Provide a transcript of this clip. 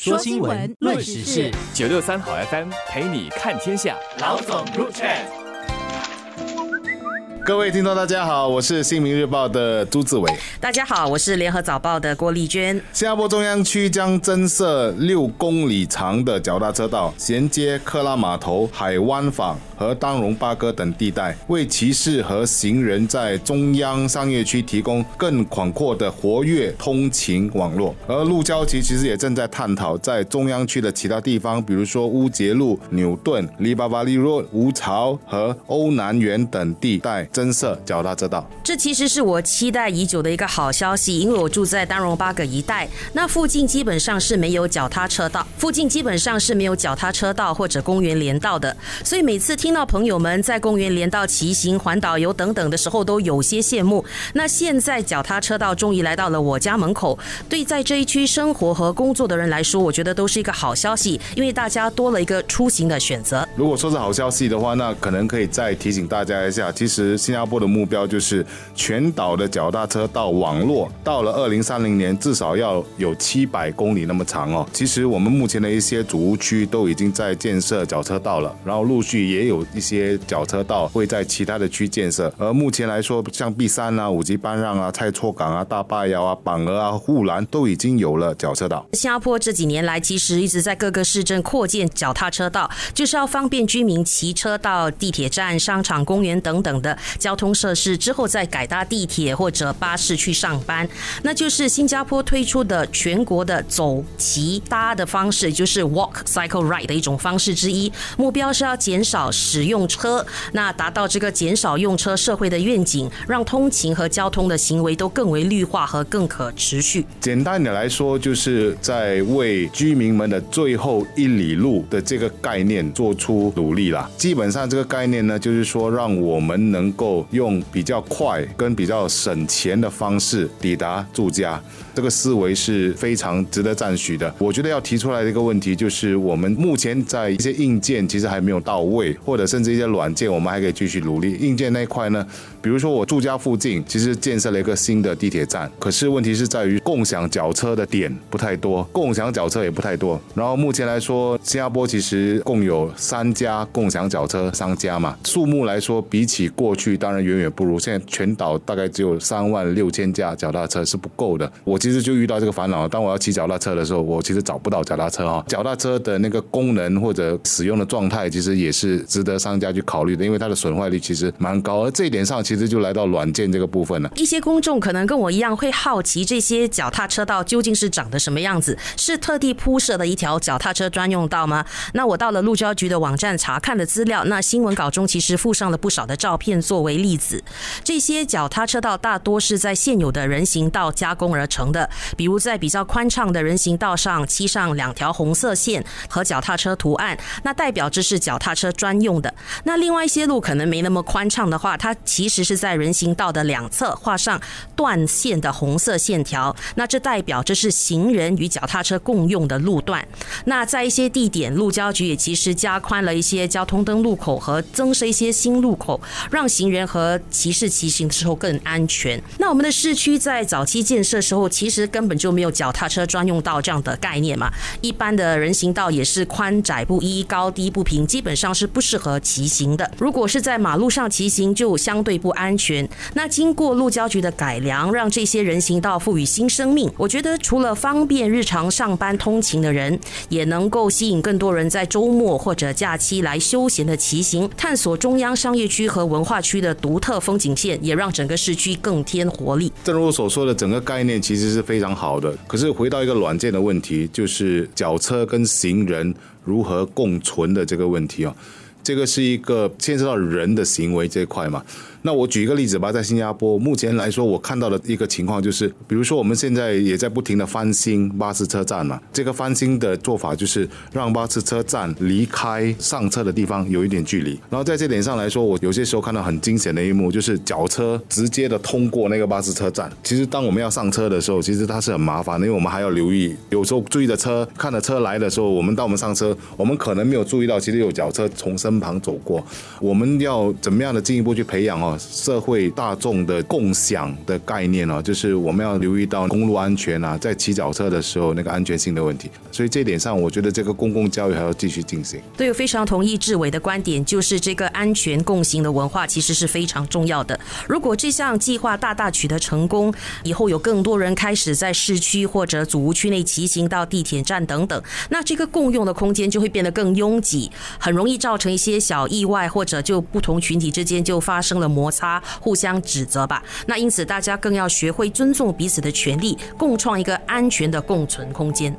说新闻，论时事，九六三好 FM 陪你看天下。老总入场。各位听众，大家好，我是《新民日报》的朱志伟。大家好，我是联合早报的郭丽娟。新加坡中央区将增设六公里长的脚踏车道，衔接克拉码头、海湾坊和丹戎巴哥等地带，为骑士和行人在中央商业区提供更广阔的活跃通勤网络。而路交局其实也正在探讨，在中央区的其他地方，比如说乌节路、纽顿、黎巴巴利路、吴巢和欧南园等地带。增设脚踏车道，这其实是我期待已久的一个好消息，因为我住在丹戎巴葛一带，那附近基本上是没有脚踏车道，附近基本上是没有脚踏车道或者公园连道的，所以每次听听到朋友们在公园连道骑行、环岛游等等的时候，都有些羡慕。那现在脚踏车道终于来到了我家门口，对在这一区生活和工作的人来说，我觉得都是一个好消息，因为大家多了一个出行的选择。如果说是好消息的话，那可能可以再提醒大家一下，其实。新加坡的目标就是全岛的脚踏车道网络到了二零三零年至少要有七百公里那么长哦。其实我们目前的一些主屋区都已经在建设脚车道了，然后陆续也有一些脚车道会在其他的区建设。而目前来说，像 B 三啊、五级班让啊、蔡厝港啊、大坝窑啊、榜鹅啊、护栏都已经有了脚车道。新加坡这几年来其实一直在各个市镇扩建脚踏车道，就是要方便居民骑车到地铁站、商场、公园等等的。交通设施之后再改搭地铁或者巴士去上班，那就是新加坡推出的全国的走骑搭的方式，就是 walk cycle ride 的一种方式之一。目标是要减少使用车，那达到这个减少用车社会的愿景，让通勤和交通的行为都更为绿化和更可持续。简单的来说，就是在为居民们的最后一里路的这个概念做出努力啦。基本上这个概念呢，就是说让我们能够。用比较快跟比较省钱的方式抵达住家，这个思维是非常值得赞许的。我觉得要提出来的一个问题就是，我们目前在一些硬件其实还没有到位，或者甚至一些软件，我们还可以继续努力。硬件那一块呢，比如说我住家附近其实建设了一个新的地铁站，可是问题是在于共享脚车的点不太多，共享脚车也不太多。然后目前来说，新加坡其实共有三家共享脚车商家嘛，数目来说比起过去。当然远远不如，现在全岛大概只有三万六千架脚踏车是不够的。我其实就遇到这个烦恼，当我要骑脚踏车的时候，我其实找不到脚踏车啊。脚踏车的那个功能或者使用的状态，其实也是值得商家去考虑的，因为它的损坏率其实蛮高。而这一点上，其实就来到软件这个部分了。一些公众可能跟我一样会好奇，这些脚踏车道究竟是长得什么样子？是特地铺设的一条脚踏车专用道吗？那我到了路交局的网站查看了资料，那新闻稿中其实附上了不少的照片作。为例子，这些脚踏车道大多是在现有的人行道加工而成的。比如在比较宽敞的人行道上漆上两条红色线和脚踏车图案，那代表这是脚踏车专用用的。那另外一些路可能没那么宽敞的话，它其实是在人行道的两侧画上断线的红色线条，那这代表这是行人与脚踏车共用的路段。那在一些地点，路交局也其实加宽了一些交通灯路口和增设一些新路口，让行人。和骑士骑行的时候更安全。那我们的市区在早期建设时候，其实根本就没有脚踏车专用道这样的概念嘛。一般的人行道也是宽窄不一、高低不平，基本上是不适合骑行的。如果是在马路上骑行，就相对不安全。那经过路交局的改良，让这些人行道赋予新生命，我觉得除了方便日常上班通勤的人，也能够吸引更多人在周末或者假期来休闲的骑行，探索中央商业区和文化区的。独特风景线也让整个市区更添活力。正如我所说的，整个概念其实是非常好的。可是回到一个软件的问题，就是脚车跟行人如何共存的这个问题哦。这个是一个牵涉到人的行为这一块嘛。那我举一个例子吧，在新加坡目前来说，我看到的一个情况就是，比如说我们现在也在不停的翻新巴士车站嘛。这个翻新的做法就是让巴士车站离开上车的地方有一点距离。然后在这点上来说，我有些时候看到很惊险的一幕，就是脚车直接的通过那个巴士车站。其实当我们要上车的时候，其实它是很麻烦的，因为我们还要留意，有时候注意的车看着车来的时候，我们当我们上车，我们可能没有注意到，其实有脚车从身旁走过。我们要怎么样的进一步去培养哦？社会大众的共享的概念哦，就是我们要留意到公路安全啊，在骑脚车的时候那个安全性的问题。所以这点上，我觉得这个公共教育还要继续进行。对，我非常同意志伟的观点，就是这个安全共行的文化其实是非常重要的。如果这项计划大大取得成功，以后有更多人开始在市区或者祖屋区内骑行到地铁站等等，那这个共用的空间就会变得更拥挤，很容易造成一些小意外，或者就不同群体之间就发生了摩擦，互相指责吧。那因此，大家更要学会尊重彼此的权利，共创一个安全的共存空间。